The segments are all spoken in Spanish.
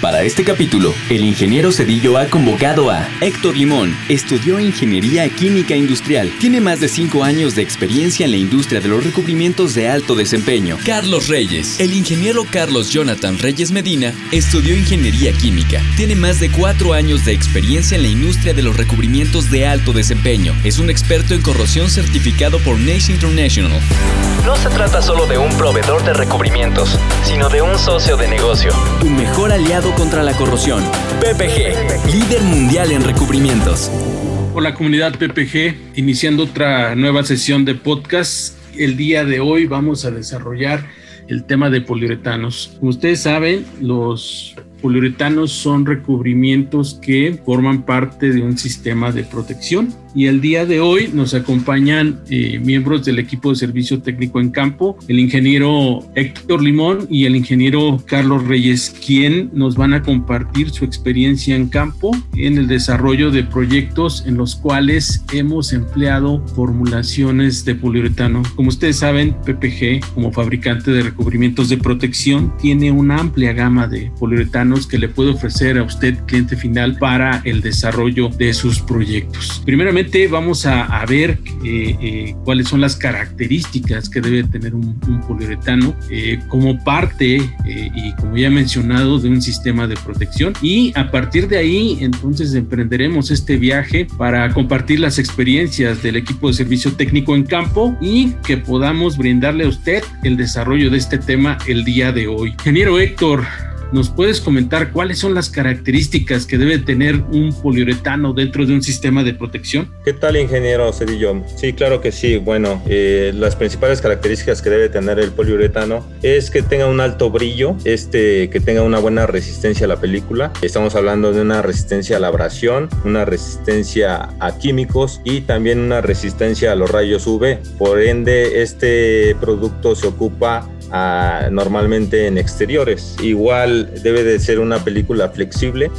para este capítulo, el ingeniero Cedillo ha convocado a Héctor Limón. Estudió Ingeniería Química Industrial. Tiene más de 5 años de experiencia en la industria de los recubrimientos de alto desempeño. Carlos Reyes. El ingeniero Carlos Jonathan Reyes Medina estudió Ingeniería Química. Tiene más de 4 años de experiencia en la industria de los recubrimientos de alto desempeño. Es un experto en corrosión certificado por NACE International. No se trata solo de un proveedor de recubrimientos, sino de un socio de negocio. Tu mejor aliado contra la corrosión. PPG, líder mundial en recubrimientos. Hola comunidad PPG, iniciando otra nueva sesión de podcast. El día de hoy vamos a desarrollar el tema de poliuretanos. Como ustedes saben, los poliuretanos son recubrimientos que forman parte de un sistema de protección y el día de hoy nos acompañan eh, miembros del equipo de servicio técnico en campo, el ingeniero Héctor Limón y el ingeniero Carlos Reyes, quien nos van a compartir su experiencia en campo en el desarrollo de proyectos en los cuales hemos empleado formulaciones de poliuretano. Como ustedes saben, PPG, como fabricante de recubrimientos de protección, tiene una amplia gama de poliuretanos que le puede ofrecer a usted, cliente final, para el desarrollo de sus proyectos. Primeramente, vamos a, ver eh, eh, cuáles son las características que debe tener un, poliuretano eh, como parte y como ya he mencionado de un sistema de protección y a partir de ahí entonces emprenderemos este viaje para compartir las experiencias del equipo de servicio técnico en campo y que podamos brindarle a usted el desarrollo de este tema el día de hoy. Ingeniero Héctor, ¿Nos puedes comentar cuáles son las características que debe tener un poliuretano dentro de un sistema de protección? ¿Qué tal, ingeniero Cedillo? Sí, claro que sí. Bueno, eh, las principales características que debe tener el poliuretano es que tenga un alto brillo, este, que tenga una buena resistencia a la película. Estamos hablando de una resistencia a la abrasión, una resistencia a químicos y también una resistencia a los rayos UV. Por ende, este producto se ocupa normalmente en exteriores. Igual debe de ser una película flexible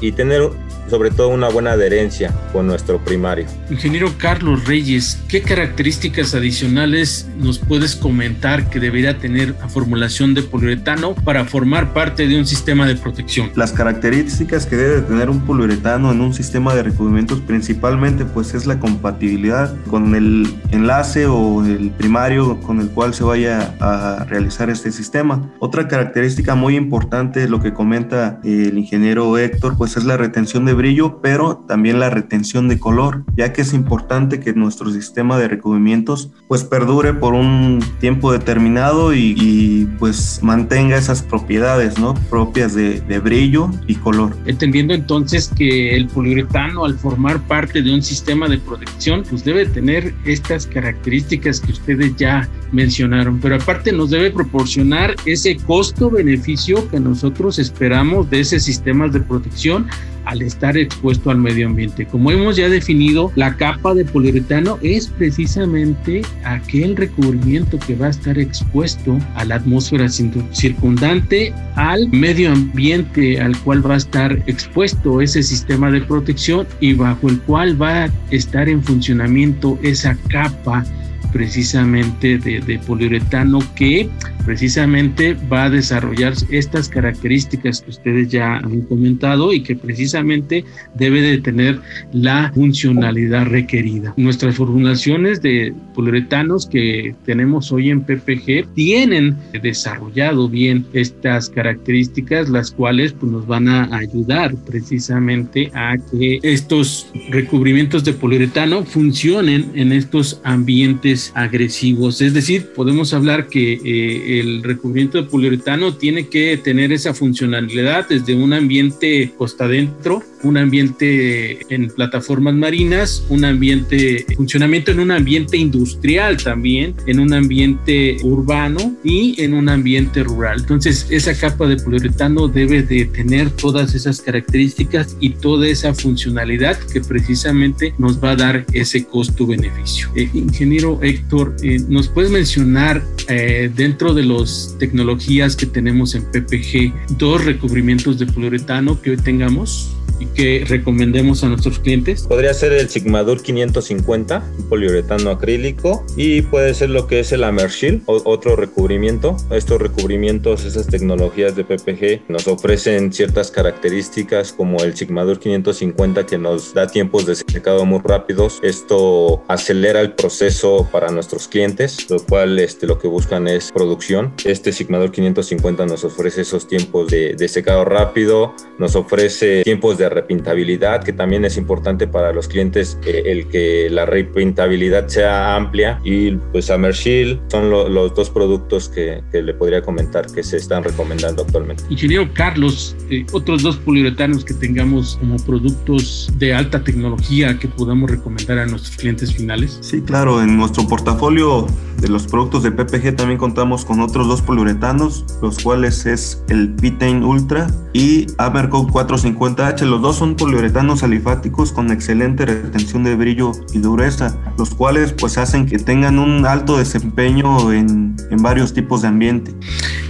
y tener sobre todo una buena adherencia con nuestro primario. Ingeniero Carlos Reyes, ¿qué características adicionales nos puedes comentar que debería tener la formulación de poliuretano para formar parte de un sistema de protección? Las características que debe tener un poliuretano en un sistema de recubrimientos principalmente pues es la compatibilidad con el enlace o el primario con el cual se vaya a realizar este sistema. Otra característica muy importante, lo que comenta el ingeniero Héctor, pues es la retención de brillo, pero también la retención de color, ya que es importante que nuestro sistema de recubrimientos pues perdure por un tiempo determinado y, pues mantenga esas propiedades, ¿no? Propias de, de brillo y color. Entendiendo entonces que el poliuretano al formar parte de un sistema de protección pues debe tener estas características que ustedes ya mencionaron, pero aparte nos debe proporcionar ese costo-beneficio que nosotros esperamos de ese sistemas de protección al estar expuesto al medio ambiente. Como hemos ya definido, la capa de poliuretano es precisamente aquel recubrimiento que va a estar expuesto a la atmósfera circundante, al medio ambiente al cual va a estar expuesto ese sistema de protección y bajo el cual va a estar en funcionamiento esa capa precisamente de, poliuretano que precisamente va a desarrollar estas características que ustedes ya han comentado y que precisamente debe de tener la funcionalidad requerida. Nuestras formulaciones de poliuretanos que tenemos hoy en PPG tienen desarrollado bien estas características, las cuales pues, nos van a ayudar precisamente a que estos recubrimientos de poliuretano funcionen en estos ambientes agresivos. Es decir, podemos hablar que eh, el recubrimiento de poliuretano tiene que tener esa funcionalidad desde un ambiente costa adentro, un ambiente en plataformas marinas, un ambiente, funcionamiento en un ambiente industrial también, en un ambiente urbano y en un ambiente rural. Entonces, esa capa de poliuretano debe de tener todas esas características y toda esa funcionalidad que precisamente nos va a dar ese costo-beneficio. Eh, ingeniero Héctor, eh, ¿nos puedes mencionar eh, dentro de las tecnologías que tenemos en PPG dos recubrimientos de poliuretano que hoy tengamos? Y que recomendemos a nuestros clientes? Podría ser el Sigmadur 550, un poliuretano acrílico, y puede ser lo que es el Amershield, otro recubrimiento. Estos recubrimientos, esas tecnologías de PPG nos ofrecen ciertas características como el Sigmadur 550 que nos da tiempos de secado muy rápidos. Esto acelera el proceso para nuestros clientes, lo cual este, lo que buscan es producción. Este Sigmadur 550 nos ofrece esos tiempos de, de secado rápido, nos ofrece tiempos de repintabilidad, que también es importante para los clientes eh, el que la repintabilidad sea amplia y pues Summer Shield son los dos productos que, le podría comentar que se están recomendando actualmente. Ingeniero Carlos, eh, otros dos poliuretanos que tengamos como productos de alta tecnología que podamos recomendar a nuestros clientes finales. Sí, claro, en nuestro portafolio de los productos de PPG también contamos con otros dos poliuretanos, los cuales es el Pitane Ultra y Amercoat 450H. Los dos son poliuretanos alifáticos con excelente retención de brillo y dureza, los cuales pues hacen que tengan un alto desempeño en, en varios tipos de ambiente.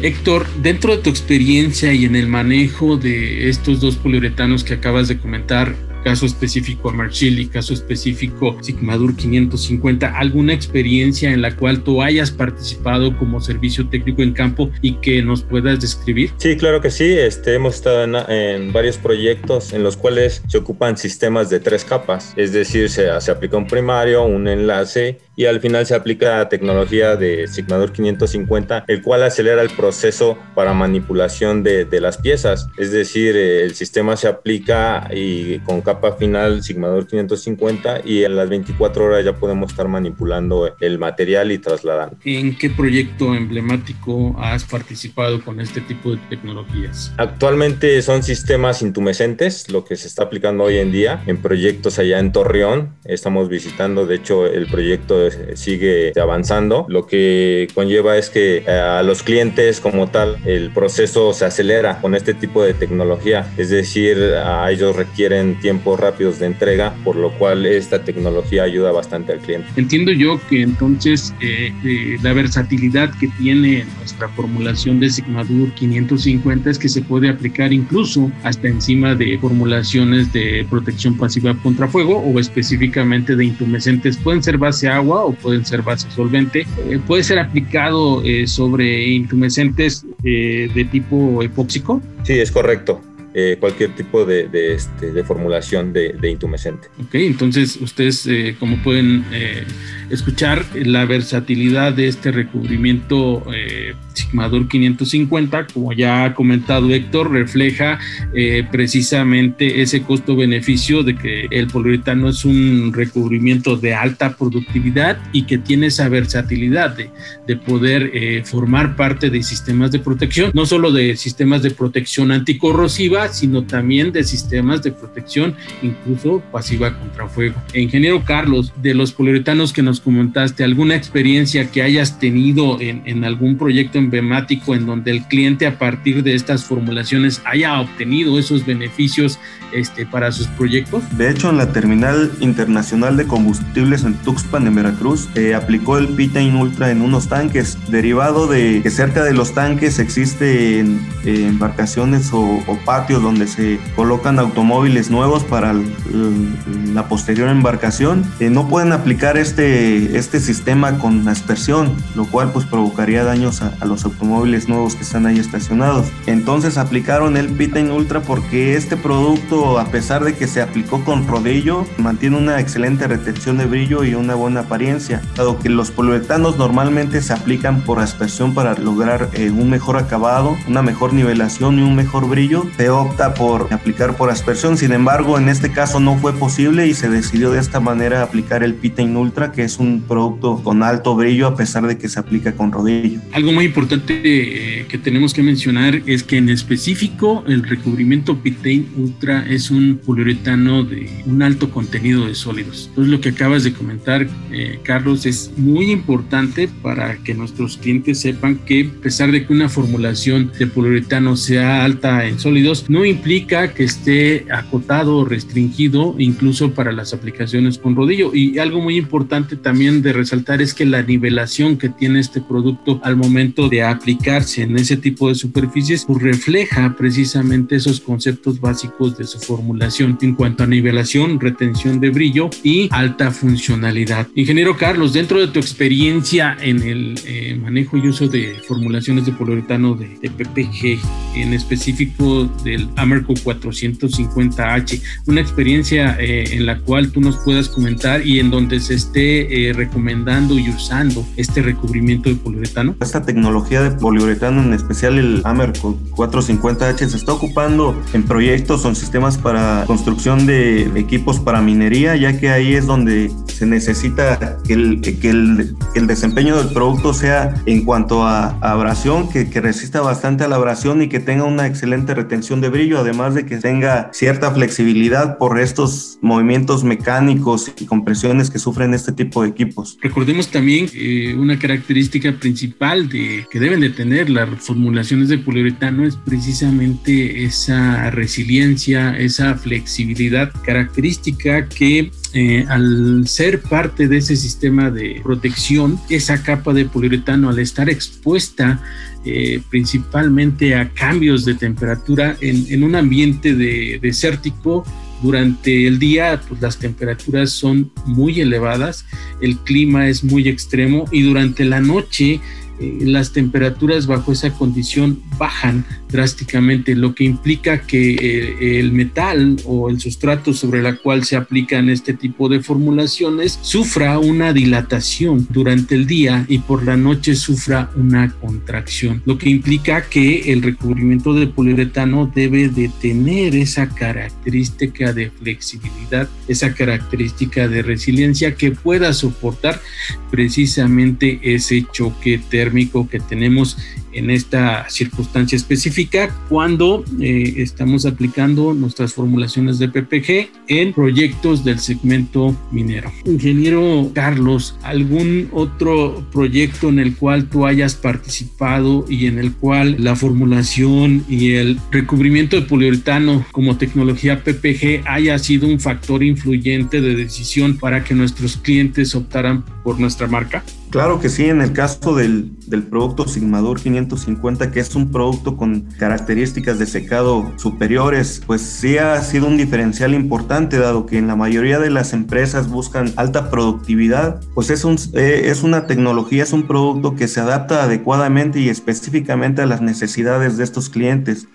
Héctor, dentro de tu experiencia y en el manejo de estos dos poliuretanos que acabas de comentar, caso específico Marchili, caso específico Sigmadur 550, alguna experiencia en la cual tú hayas participado como servicio técnico en campo y que nos puedas describir? Sí, claro que sí. Este, hemos estado en, varios proyectos en los cuales se ocupan sistemas de tres capas, es decir, se, se aplica un primario, un enlace y al final se aplica tecnología de Sigmadur 550, el cual acelera el proceso para manipulación de, de las piezas. Es decir, el sistema se aplica y con capa final Sigmadur 550 y en las 24 horas ya podemos estar manipulando el material y trasladando. ¿En qué proyecto emblemático has participado con este tipo de tecnologías? Actualmente son sistemas intumescentes, lo que se está aplicando hoy en día en proyectos allá en Torreón. Estamos visitando, de hecho, el proyecto sigue avanzando. Lo que conlleva es que eh, a los clientes como tal el proceso se acelera con este tipo de tecnología, es decir, a ellos requieren tiempo rápidos de entrega, por lo cual esta tecnología ayuda bastante al cliente. Entiendo yo que entonces eh, eh, la versatilidad que tiene nuestra formulación de Sigmadur 550 es que se puede aplicar incluso hasta encima de formulaciones de protección pasiva contra fuego o específicamente de intumescentes. Pueden ser base agua o pueden ser base solvente. Eh, puede ser aplicado sobre intumescentes de tipo epóxico. Sí, es correcto. Eh, cualquier tipo de, de, este, formulación de, de, intumescente. Ok, entonces ustedes, eh, como pueden eh, escuchar, la versatilidad de este recubrimiento eh, Sigmadur 550, como ya ha comentado Héctor, refleja eh, precisamente ese costo-beneficio de que el poliuretano es un recubrimiento de alta productividad y que tiene esa versatilidad de, de poder eh, formar parte de sistemas de protección, no solo de sistemas de protección anticorrosiva, sino también de sistemas de protección incluso pasiva contra fuego. Ingeniero Carlos, de los poliuretanos que nos comentaste, ¿alguna experiencia que hayas tenido en, en algún proyecto emblemático en donde el cliente a partir de estas formulaciones haya obtenido esos beneficios este, para sus proyectos? De hecho, en la Terminal Internacional de Combustibles en Tuxpan, en Veracruz, se aplicó el Pitane Ultra en unos tanques, derivado de que cerca de los tanques existen embarcaciones o, patios donde se colocan automóviles nuevos para la posterior embarcación. Eh, no pueden aplicar este, este sistema con aspersión, lo cual pues provocaría daños a los automóviles nuevos que están ahí estacionados. Entonces aplicaron el Pitane Ultra porque este producto, a pesar de que se aplicó con rodillo, mantiene una excelente retención de brillo y una buena apariencia, dado que los poliuretanos normalmente se aplican por aspersión para lograr eh, un mejor acabado, una mejor nivelación y un mejor brillo, se opta por aplicar por aspersión. Sin embargo, en este caso no fue posible y se decidió de esta manera aplicar el Pitane Ultra, que es un producto con alto brillo a pesar de que se aplica con rodillo. Algo muy importante eh, que tenemos que mencionar es que en específico el recubrimiento Pitane Ultra es un poliuretano de un alto contenido de sólidos. Entonces lo que acabas de comentar, eh, Carlos, es muy importante para que nuestros clientes sepan que a pesar de que una formulación de poliuretano sea alta en sólidos, no implica que esté acotado o restringido incluso para las aplicaciones con rodillo. Y algo muy importante también de resaltar es que la nivelación que tiene este producto al momento de aplicarse en ese tipo de superficies pues refleja precisamente esos conceptos básicos de su formulación en cuanto a nivelación, retención de brillo y alta funcionalidad. Ingeniero Carlos, dentro de tu experiencia en el eh, manejo y uso de formulaciones de poliuretano de, PPG, en específico del Amerco 450H, una experiencia eh, en la cual tú nos puedas comentar y en donde se esté eh, recomendando y usando este recubrimiento de poliuretano? Esta tecnología de poliuretano, en especial el Amerco 450H, se está ocupando en proyectos o en sistemas para construcción de equipos para minería, ya que ahí es donde se necesita que el, que el, el desempeño del producto sea en cuanto a, abrasión, que, que resista bastante a la abrasión y que tenga una excelente retención de brillo, además de que tenga cierta flexibilidad por estos movimientos mecánicos y compresiones que sufren este tipo de equipos. Recordemos también eh, una característica principal de, que deben de tener las formulaciones de poliuretano es precisamente esa resiliencia, esa flexibilidad característica que eh, al ser parte de ese sistema de protección, esa capa de poliuretano al estar expuesta eh, principalmente a cambios de temperatura en, un ambiente de, desértico, durante el día, pues las temperaturas son muy elevadas, el clima es muy extremo y durante la noche las temperaturas bajo esa condición bajan drásticamente, lo que implica que eh, el metal o el sustrato sobre la cual se aplican este tipo de formulaciones sufra una dilatación durante el día y por la noche sufra una contracción, lo que implica que el recubrimiento de poliuretano debe de tener esa característica de flexibilidad, esa característica de resiliencia que pueda soportar precisamente ese choque térmico que tenemos en esta circunstancia específica cuando eh, estamos aplicando nuestras formulaciones de PPG en proyectos del segmento minero. Ingeniero Carlos, ¿algún otro proyecto en el cual tú hayas participado y en el cual la formulación y el recubrimiento de poliuretano como tecnología PPG haya sido un factor influyente de decisión para que nuestros clientes optaran por nuestra marca? Claro que sí, en el caso del, del, producto Sigmador 550, que es un producto con características de secado superiores, pues sí ha sido un diferencial importante, dado que en la mayoría de las empresas buscan alta productividad, pues es, un, eh, es una tecnología, es un producto que se adapta adecuadamente y específicamente a las necesidades de estos clientes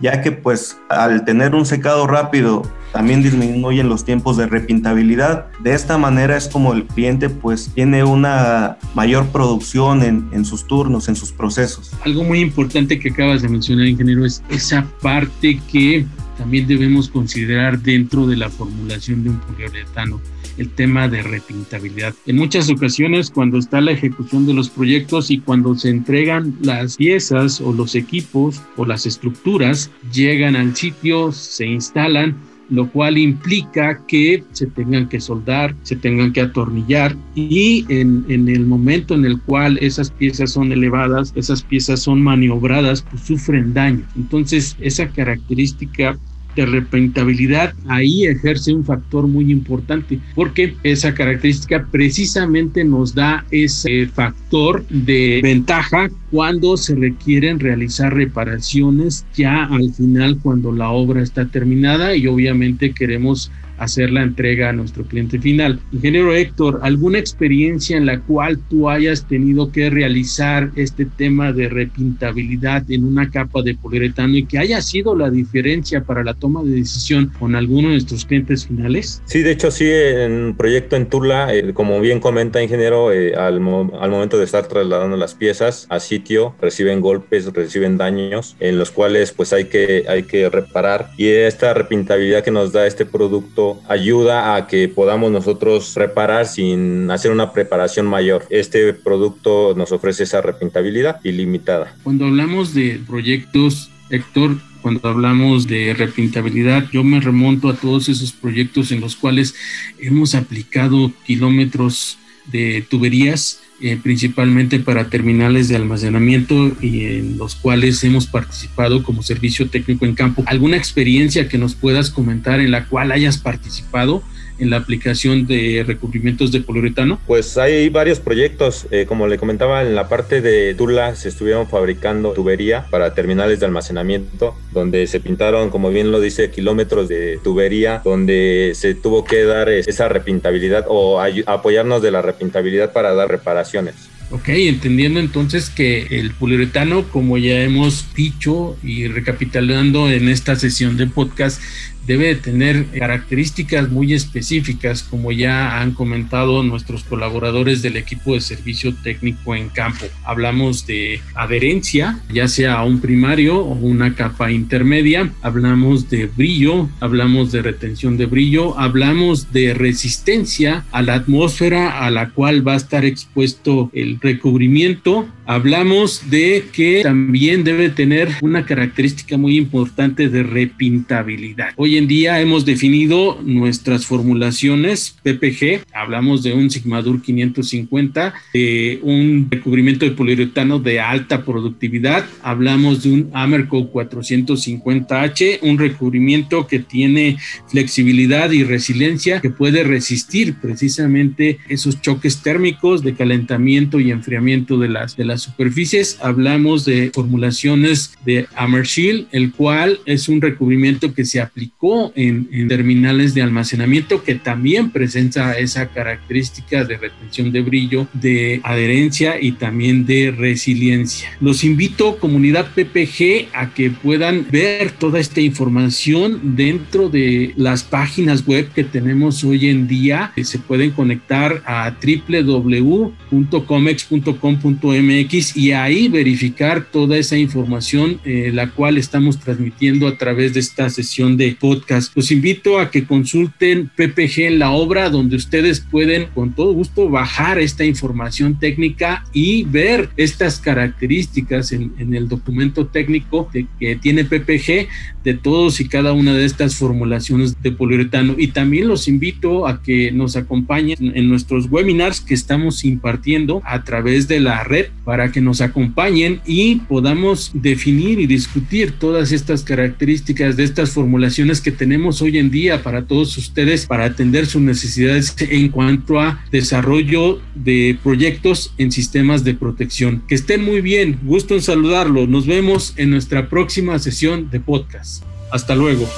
ya que pues al tener un secado rápido también disminuyen los tiempos de repintabilidad. De esta manera es como el cliente pues tiene una mayor producción en, en, sus turnos, en sus procesos. Algo muy importante que acabas de mencionar, ingeniero, es esa parte que también debemos considerar dentro de la formulación de un poliuretano el tema de repintabilidad. En muchas ocasiones, cuando está la ejecución de los proyectos y cuando se entregan las piezas o los equipos o las estructuras, llegan al sitio, se instalan, lo cual implica que se tengan que soldar, se tengan que atornillar y en, en, el momento en el cual esas piezas son elevadas, esas piezas son maniobradas, pues sufren daño. Entonces, esa característica de repentabilidad ahí ejerce un factor muy importante porque esa característica precisamente nos da ese factor de ventaja cuando se requieren realizar reparaciones ya al final cuando la obra está terminada y obviamente queremos hacer la entrega a nuestro cliente final. Ingeniero Héctor, ¿alguna experiencia en la cual tú hayas tenido que realizar este tema de repintabilidad en una capa de poliuretano y que haya sido la diferencia para la toma de decisión con alguno de nuestros clientes finales? Sí, de hecho sí, en un proyecto en Tula, eh, como bien comenta ingeniero, eh, al, al momento de estar trasladando las piezas a sitio, reciben golpes, reciben daños en los cuales pues hay que, hay que reparar y esta repintabilidad que nos da este producto ayuda a que podamos nosotros reparar sin hacer una preparación mayor. Este producto nos ofrece esa repintabilidad ilimitada. Cuando hablamos de proyectos, Héctor, cuando hablamos de repintabilidad, yo me remonto a todos esos proyectos en los cuales hemos aplicado kilómetros de tuberías eh, principalmente para terminales de almacenamiento y en los cuales hemos participado como servicio técnico en campo. ¿Alguna experiencia que nos puedas comentar en la cual hayas participado? En la aplicación de recubrimientos de poliuretano? Pues hay varios proyectos, eh, como le comentaba, en la parte de Tula se estuvieron fabricando tubería para terminales de almacenamiento, donde se pintaron, como bien lo dice, kilómetros de tubería, donde se tuvo que dar esa repintabilidad o apoyarnos de la repintabilidad para dar reparaciones. Ok, entendiendo entonces que el poliuretano, como ya hemos dicho y recapitulando en esta sesión de podcast, debe tener características muy específicas, como ya han comentado nuestros colaboradores del equipo de servicio técnico en campo. Hablamos de adherencia, ya sea a un primario o una capa intermedia, hablamos de brillo, hablamos de retención de brillo, hablamos de resistencia a la atmósfera a la cual va a estar expuesto el recubrimiento, hablamos de que también debe tener una característica muy importante de repintabilidad. Hoy en día hemos definido nuestras formulaciones PPG. Hablamos de un Sigmadur 550, de un recubrimiento de poliuretano de alta productividad. Hablamos de un Amerco 450H, un recubrimiento que tiene flexibilidad y resiliencia que puede resistir precisamente esos choques térmicos de calentamiento y enfriamiento de las, de las superficies. Hablamos de formulaciones de Amershield, el cual es un recubrimiento que se aplicó en, terminales de almacenamiento que también presenta esa característica de retención de brillo, de adherencia y también de resiliencia. Los invito, comunidad PPG, a que puedan ver toda esta información dentro de las páginas web que tenemos hoy en día. Se pueden conectar a www.comex.com.mx y ahí verificar toda esa información, eh, la cual estamos transmitiendo a través de esta sesión de podcast los invito a que consulten PPG en la obra, donde ustedes pueden con todo gusto bajar esta información técnica y ver estas características en, el documento técnico que tiene PPG de todos y cada una de estas formulaciones de poliuretano. Y también los invito a que nos acompañen en nuestros webinars que estamos impartiendo a través de la red para que nos acompañen y podamos definir y discutir todas estas características de estas formulaciones que tenemos hoy en día para todos ustedes para atender sus necesidades en cuanto a desarrollo de proyectos en sistemas de protección. Que estén muy bien, gusto en saludarlo. Nos vemos en nuestra próxima sesión de podcast. Hasta luego.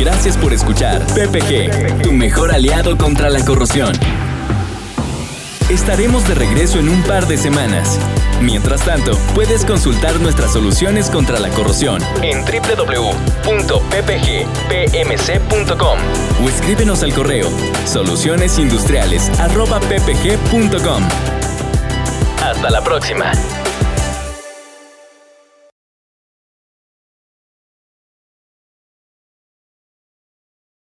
Gracias por escuchar PPG, tu mejor aliado contra la corrosión. Estaremos de regreso en un par de semanas. Mientras tanto, puedes consultar nuestras soluciones contra la corrosión en www.ppgpmc.com o escríbenos al correo solucionesindustriales.ppg.com. Hasta la próxima.